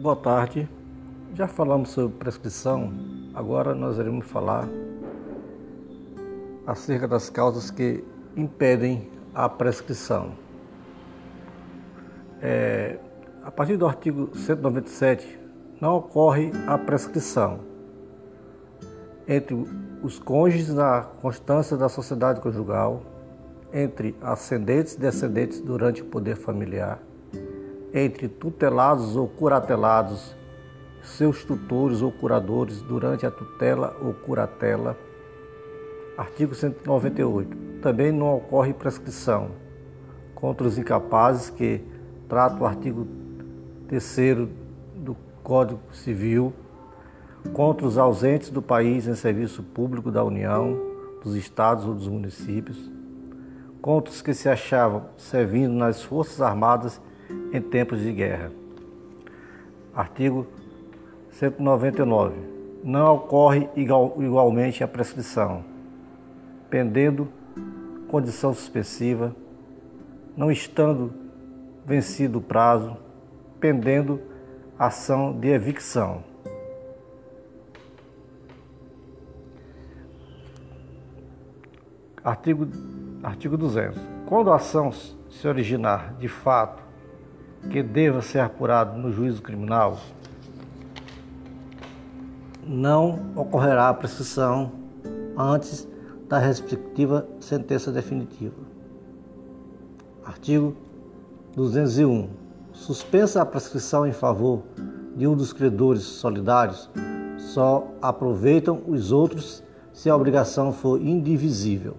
Boa tarde. Já falamos sobre prescrição, agora nós iremos falar acerca das causas que impedem a prescrição. É, a partir do artigo 197, não ocorre a prescrição entre os cônjuges na constância da sociedade conjugal, entre ascendentes e descendentes durante o poder familiar, entre tutelados ou curatelados, seus tutores ou curadores durante a tutela ou curatela. Artigo 198. Também não ocorre prescrição contra os incapazes que trata o artigo 3 do Código Civil, contra os ausentes do país em serviço público da União, dos estados ou dos municípios, contra os que se achavam servindo nas Forças Armadas em tempos de guerra. Artigo 199. Não ocorre igual, igualmente a prescrição, pendendo condição suspensiva, não estando vencido o prazo, pendendo ação de evicção. Artigo, artigo 200. Quando a ação se originar de fato que deva ser apurado no juízo criminal, não ocorrerá a prescrição antes da respectiva sentença definitiva. Artigo 201. Suspensa a prescrição em favor de um dos credores solidários, só aproveitam os outros se a obrigação for indivisível.